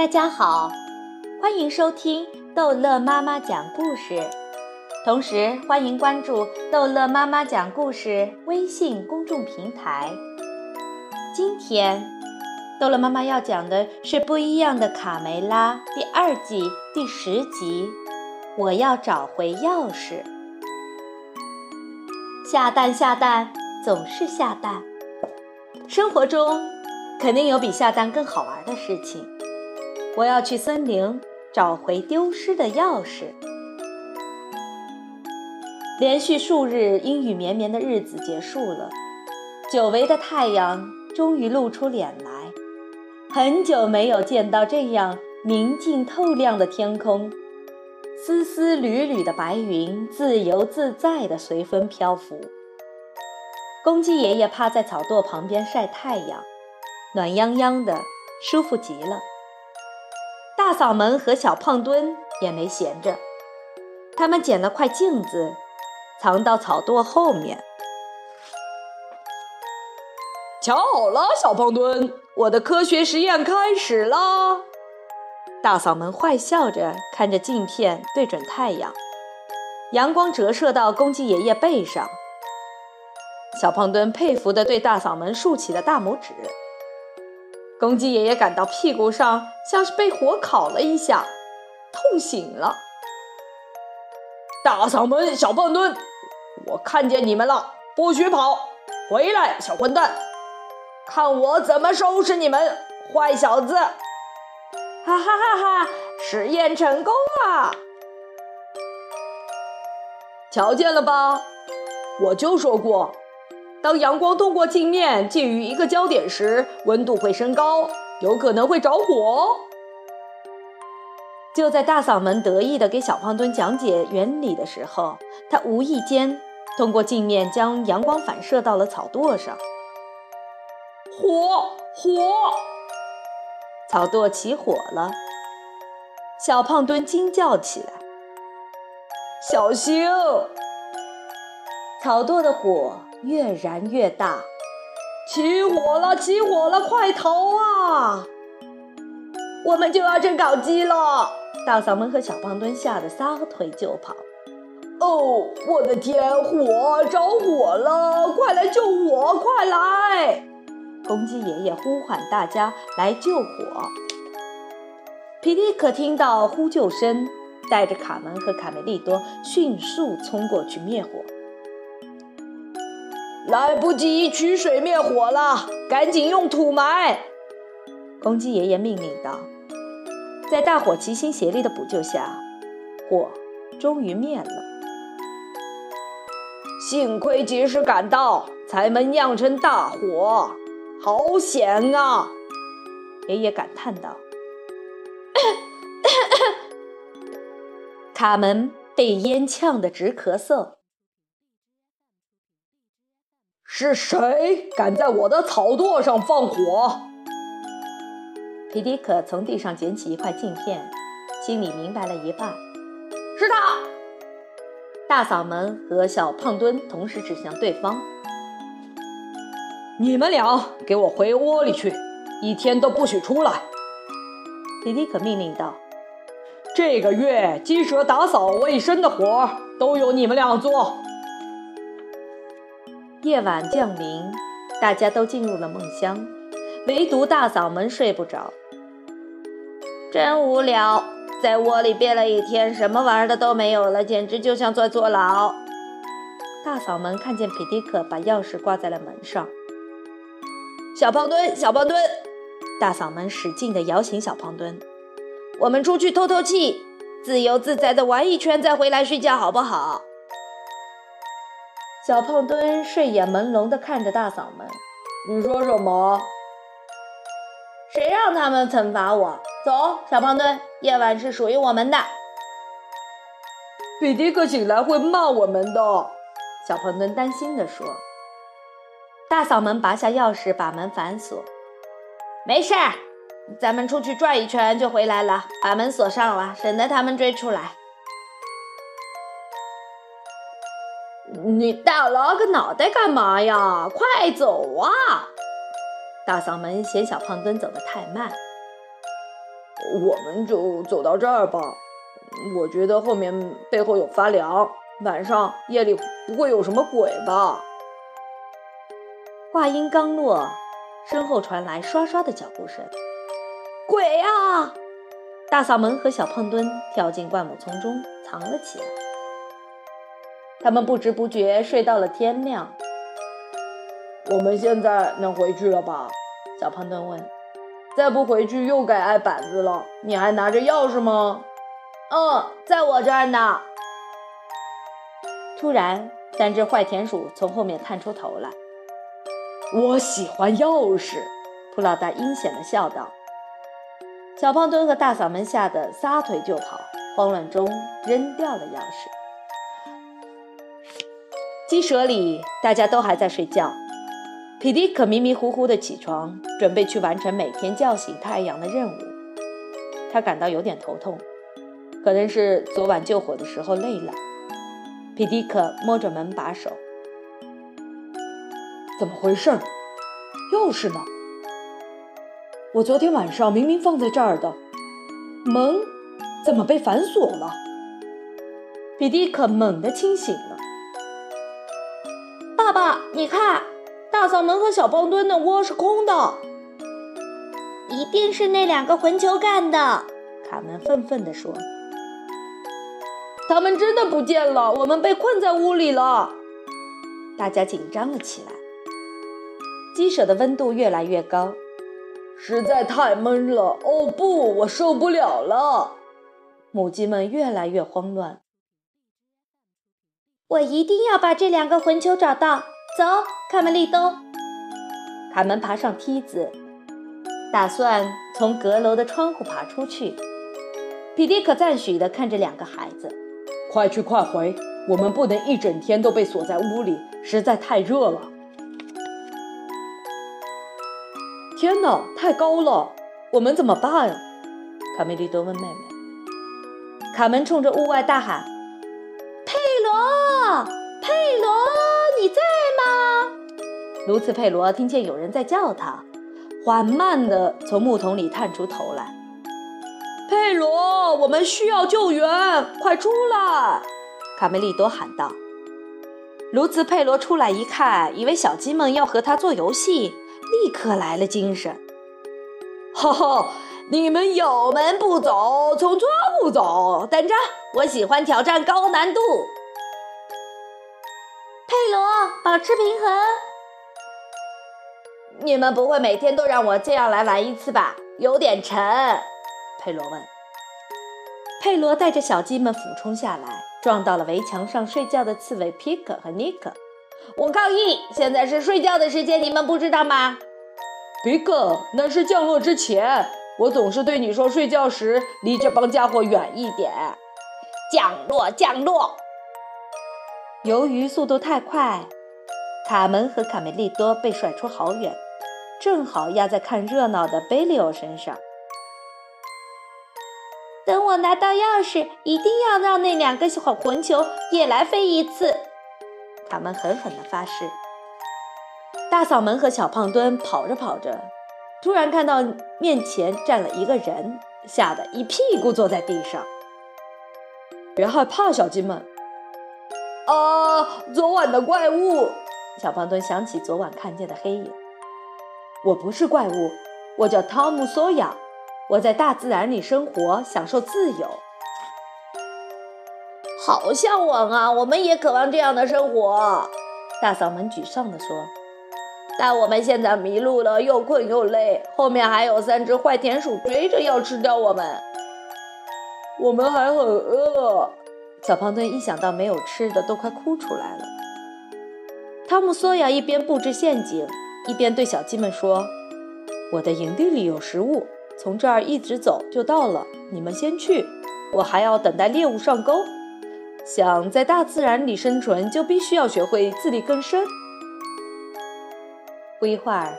大家好，欢迎收听逗乐妈妈讲故事，同时欢迎关注逗乐妈妈讲故事微信公众平台。今天，逗乐妈妈要讲的是《不一样的卡梅拉》第二季第十集。我要找回钥匙。下蛋下蛋总是下蛋，生活中肯定有比下蛋更好玩的事情。我要去森林找回丢失的钥匙。连续数日阴雨绵绵的日子结束了，久违的太阳终于露出脸来。很久没有见到这样明净透亮的天空。丝丝缕缕的白云自由自在地随风漂浮。公鸡爷爷趴在草垛旁边晒太阳，暖洋洋的，舒服极了。大嗓门和小胖墩也没闲着，他们捡了块镜子，藏到草垛后面。瞧好了，小胖墩，我的科学实验开始啦！大嗓门坏笑着看着镜片对准太阳，阳光折射到公鸡爷爷背上。小胖墩佩服地对大嗓门竖起了大拇指。公鸡爷爷感到屁股上像是被火烤了一下，痛醒了。大嗓门、小胖墩，我看见你们了，不许跑！回来，小混蛋，看我怎么收拾你们，坏小子！哈哈哈哈！实验成功了，瞧见了吧？我就说过，当阳光通过镜面进于一个焦点时，温度会升高，有可能会着火。就在大嗓门得意地给小胖墩讲解原理的时候，他无意间通过镜面将阳光反射到了草垛上。火火！草垛起火了，小胖墩惊叫起来：“小心！”草垛的火越燃越大，起火了！起火了！快逃啊！我们就要成烤鸡了！大嗓门和小胖墩吓得撒腿就跑。哦，我的天！火着火了！快来救火！快来！公鸡爷爷呼唤大家来救火。皮迪克听到呼救声，带着卡门和卡梅利多迅速冲过去灭火。来不及取水灭火了，赶紧用土埋！公鸡爷爷命令道。在大伙齐心协力的补救下，火终于灭了。幸亏及时赶到，才没酿成大火。好险啊！爷爷感叹道。卡门被烟呛得直咳嗽。是谁敢在我的草垛上放火？皮迪克从地上捡起一块镜片，心里明白了一半。是他！大嗓门和小胖墩同时指向对方。你们俩给我回窝里去，一天都不许出来！皮迪克命令道：“这个月鸡舍打扫卫生的活都由你们俩做。”夜晚降临，大家都进入了梦乡，唯独大嗓门睡不着。真无聊，在窝里憋了一天，什么玩的都没有了，简直就像在坐牢。大嗓门看见皮迪克把钥匙挂在了门上。小胖墩，小胖墩！大嗓门使劲地摇醒小胖墩。我们出去透透气，自由自在地玩一圈，再回来睡觉，好不好？小胖墩睡眼朦胧地看着大嗓门。你说什么？谁让他们惩罚我？走，小胖墩，夜晚是属于我们的。比迪克醒来会骂我们的。小胖墩担心地说。大嗓门拔下钥匙，把门反锁。没事儿，咱们出去转一圈就回来了。把门锁上了，省得他们追出来。你大了个脑袋干嘛呀？快走啊！大嗓门嫌小胖墩走得太慢。我们就走到这儿吧。我觉得后面背后有发凉，晚上夜里不会有什么鬼吧？话音刚落，身后传来刷刷的脚步声。鬼啊！大嗓门和小胖墩跳进灌木丛中藏了起来。他们不知不觉睡到了天亮。我们现在能回去了吧？小胖墩问。再不回去又该挨板子了。你还拿着钥匙吗？嗯，在我这儿呢。突然，三只坏田鼠从后面探出头来。我喜欢钥匙，普老大阴险地笑道。小胖墩和大嗓门吓得撒腿就跑，慌乱中扔掉了钥匙。鸡舍里，大家都还在睡觉。皮迪可迷迷糊糊的起床，准备去完成每天叫醒太阳的任务。他感到有点头痛，可能是昨晚救火的时候累了。皮迪克摸着门把手，怎么回事？钥匙呢？我昨天晚上明明放在这儿的，门怎么被反锁了？皮迪克猛地清醒了。爸爸，你看。大嗓门和小胖墩的窝是空的，一定是那两个混球干的。卡门愤愤地说：“他们真的不见了，我们被困在屋里了。”大家紧张了起来。鸡舍的温度越来越高，实在太闷了。哦不，我受不了了！母鸡们越来越慌乱。我一定要把这两个混球找到。走，卡梅利多。卡门爬上梯子，打算从阁楼的窗户爬出去。皮迪可赞许地看着两个孩子：“快去快回，我们不能一整天都被锁在屋里，实在太热了。”天哪，太高了，我们怎么办？卡梅利多问妹妹。卡门冲着屋外大喊：“你在吗？”卢茨佩罗听见有人在叫他，缓慢地从木桶里探出头来。佩罗，我们需要救援，快出来！卡梅利多喊道。卢茨佩罗出来一看，以为小鸡们要和他做游戏，立刻来了精神。哈哈，你们有门不走，从窗户走。等着，我喜欢挑战高难度。保持平衡。你们不会每天都让我这样来玩一次吧？有点沉。佩罗问。佩罗带着小鸡们俯冲下来，撞到了围墙上睡觉的刺猬皮克和尼克。我抗议！现在是睡觉的时间，你们不知道吗？皮克，那是降落之前。我总是对你说，睡觉时离这帮家伙远一点。降落，降落。由于速度太快，卡门和卡梅利多被甩出好远。正好压在看热闹的贝利欧身上。等我拿到钥匙，一定要让那两个小混球也来飞一次。卡门狠狠地发誓。大嗓门和小胖墩跑着跑着，突然看到面前站了一个人，吓得一屁股坐在地上。别害怕，小鸡们。啊，昨晚的怪物！小胖墩想起昨晚看见的黑影。我不是怪物，我叫汤姆·索亚，我在大自然里生活，享受自由。好向往啊！我们也渴望这样的生活。大嗓门沮丧地说：“但我们现在迷路了，又困又累，后面还有三只坏田鼠追着要吃掉我们。我们还很饿。”小胖墩一想到没有吃的，都快哭出来了。汤姆·索亚一边布置陷阱。一边对小鸡们说：“我的营地里有食物，从这儿一直走就到了。你们先去，我还要等待猎物上钩。想在大自然里生存，就必须要学会自力更生。”不一会儿，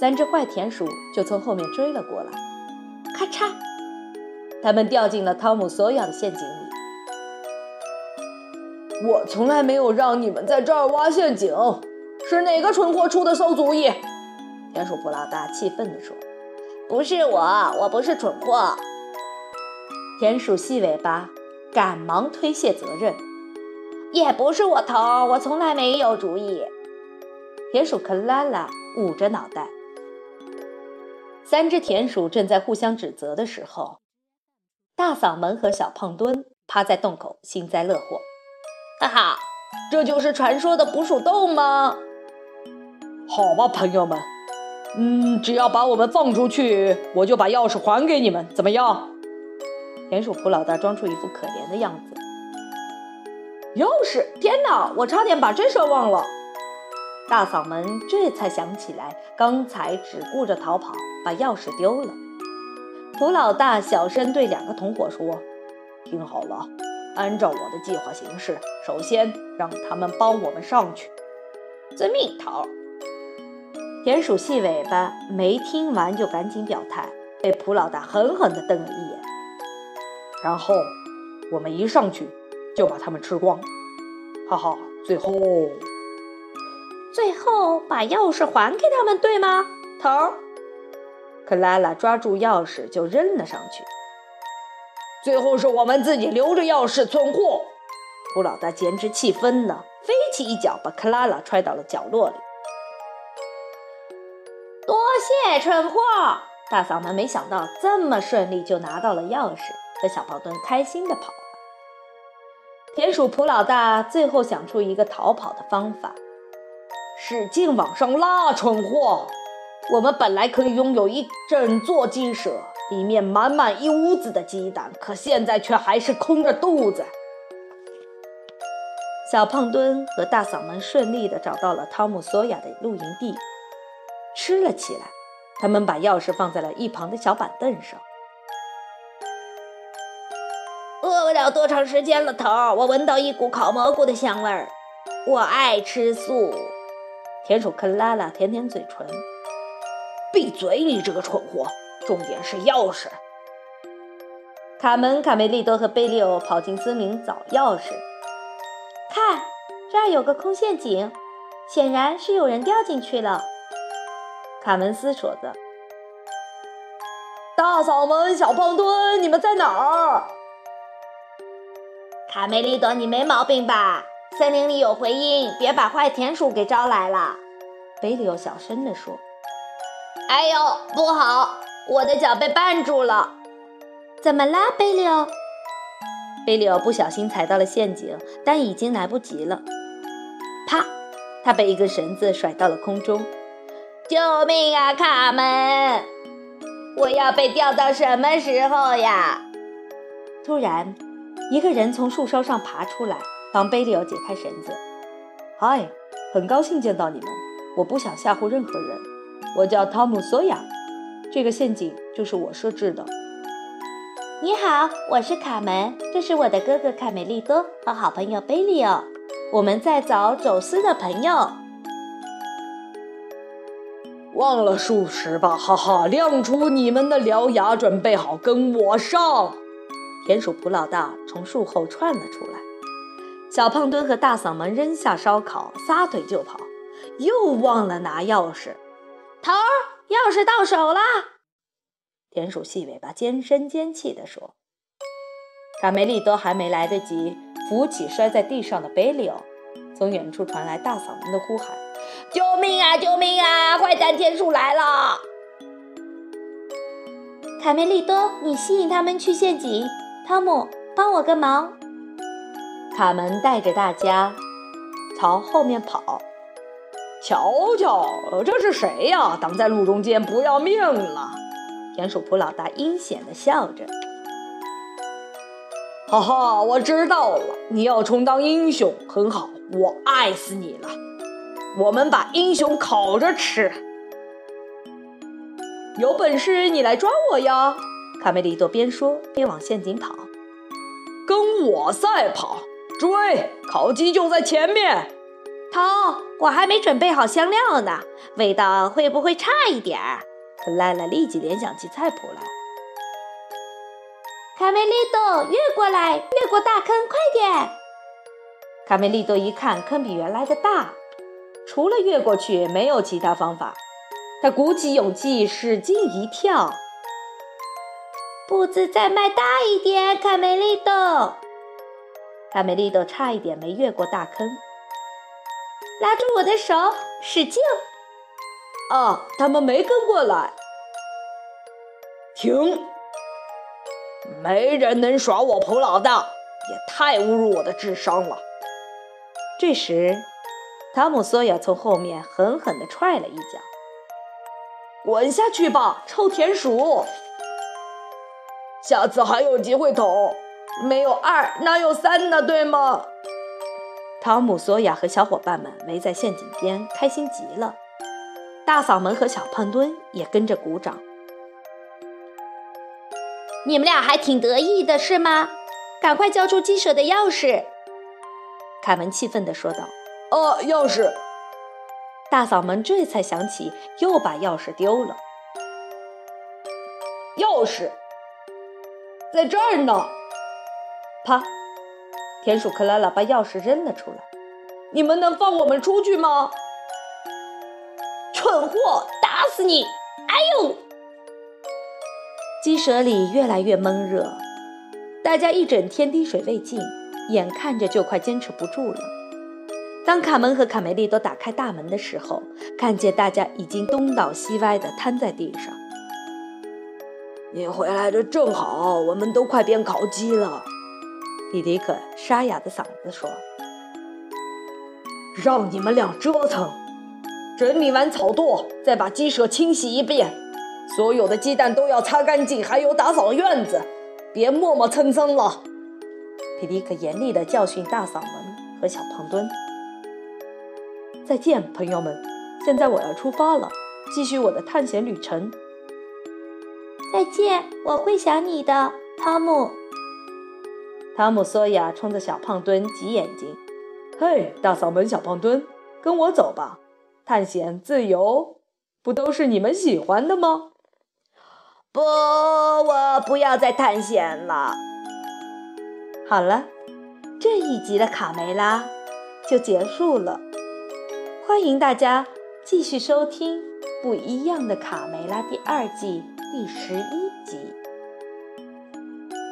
三只坏田鼠就从后面追了过来，咔嚓，它们掉进了汤姆·索亚的陷阱里。我从来没有让你们在这儿挖陷阱。是哪个蠢货出的馊主意？田鼠普老大气愤地说：“不是我，我不是蠢货。田鼠细尾巴赶忙推卸责任，也不是我头，我从来没有主意。田鼠克拉拉捂着脑袋。三只田鼠正在互相指责的时候，大嗓门和小胖墩趴在洞口幸灾乐祸。哈哈，这就是传说的捕鼠洞吗？好吧，朋友们，嗯，只要把我们放出去，我就把钥匙还给你们，怎么样？田鼠普老大装出一副可怜的样子。钥匙！天哪，我差点把这事忘了。大嗓门这才想起来，刚才只顾着逃跑，把钥匙丢了。普老大小声对两个同伙说：“听好了，按照我的计划行事，首先让他们帮我们上去。”遵命，头。田鼠细尾巴没听完就赶紧表态，被蒲老大狠狠地瞪了一眼。然后我们一上去就把他们吃光，哈哈！最后。最后把钥匙还给他们，对吗，头？克拉拉抓住钥匙就扔了上去。最后是我们自己留着钥匙存货。胡老大简直气疯了，飞起一脚把克拉拉踹到了角落里。多谢蠢货！大嗓门没想到这么顺利就拿到了钥匙，和小胖墩开心地跑了。田鼠普老大最后想出一个逃跑的方法。使劲往上拉，蠢货！我们本来可以拥有一整座鸡舍，里面满满一屋子的鸡蛋，可现在却还是空着肚子。小胖墩和大嗓门顺利地找到了汤姆·索亚的露营地，吃了起来。他们把钥匙放在了一旁的小板凳上。饿不了多长时间了，头儿，我闻到一股烤蘑菇的香味儿。我爱吃素。田鼠克拉拉舔舔嘴唇，闭嘴！你这个蠢货！重点是钥匙。卡门、卡梅利多和贝利欧跑进森林找钥匙。看，这儿有个空陷阱，显然是有人掉进去了。卡门思索着。大嗓门、小胖墩，你们在哪儿？卡梅利多，你没毛病吧？森林里有回音，别把坏田鼠给招来了。贝利欧小声地说：“哎呦，不好，我的脚被绊住了。怎么啦，贝利欧？”贝利欧不小心踩到了陷阱，但已经来不及了。啪！他被一根绳子甩到了空中。救命啊，卡门！我要被吊到什么时候呀？突然，一个人从树梢上爬出来。帮贝利奥解开绳子。嗨，很高兴见到你们。我不想吓唬任何人。我叫汤姆·索亚，这个陷阱就是我设置的。你好，我是卡门，这是我的哥哥卡梅利多和好朋友贝利奥。我们在找走私的朋友。忘了数十吧，哈哈！亮出你们的獠牙，准备好跟我上。田鼠普老大从树后窜了出来。小胖墩和大嗓门扔下烧烤，撒腿就跑，又忘了拿钥匙。头儿，钥匙到手啦！田鼠细尾巴尖声尖气地说。卡梅利多还没来得及扶起摔在地上的贝利欧，从远处传来大嗓门的呼喊：“救命啊！救命啊！坏蛋田鼠来了！”卡梅利多，你吸引他们去陷阱。汤姆，帮我个忙。卡门带着大家朝后面跑，瞧瞧，这是谁呀？挡在路中间，不要命了！田鼠普老大阴险地笑着。哈哈，我知道了，你要充当英雄，很好，我爱死你了。我们把英雄烤着吃。有本事你来抓我呀！卡梅利多边说边往陷阱跑，跟我赛跑。追！烤鸡就在前面。头，我还没准备好香料呢，味道会不会差一点儿？克拉拉立即联想起菜谱来。卡梅利多，越过来，越过大坑，快点！卡梅利多一看，坑比原来的大，除了越过去，没有其他方法。他鼓起勇气，使劲一跳。步子再迈大一点，卡梅利多！卡梅利多差一点没越过大坑。拉住我的手，使劲！啊，他们没跟过来。停！没人能耍我蒲老大，也太侮辱我的智商了。这时，汤姆·索亚从后面狠狠地踹了一脚。滚下去吧，臭田鼠！下次还有机会投，没有二哪有三呢？对吗？汤姆·索亚和小伙伴们围在陷阱边，开心极了。大嗓门和小胖墩也跟着鼓掌。你们俩还挺得意的是吗？赶快交出鸡舍的钥匙！凯文气愤地说道。“哦，钥匙！”大嗓门这才想起又把钥匙丢了。钥匙在这儿呢！啪！田鼠克拉拉把钥匙扔了出来。“你们能放我们出去吗？”蠢货，打死你！哎呦！鸡舍里越来越闷热，大家一整天滴水未进，眼看着就快坚持不住了。当卡门和卡梅利多打开大门的时候，看见大家已经东倒西歪地瘫在地上。你回来的正好，我们都快变烤鸡了。皮迪克沙哑的嗓子说：“让你们俩折腾。”整理完草垛，再把鸡舍清洗一遍，所有的鸡蛋都要擦干净，还有打扫院子，别磨磨蹭蹭了。皮迪克严厉地教训大嗓门和小胖墩。再见，朋友们，现在我要出发了，继续我的探险旅程。再见，我会想你的，汤姆。汤姆·索亚冲着小胖墩挤眼睛。嘿，大嗓门，小胖墩，跟我走吧。探险、自由，不都是你们喜欢的吗？不，我不要再探险了。好了，这一集的卡梅拉就结束了。欢迎大家继续收听《不一样的卡梅拉》第二季第十一。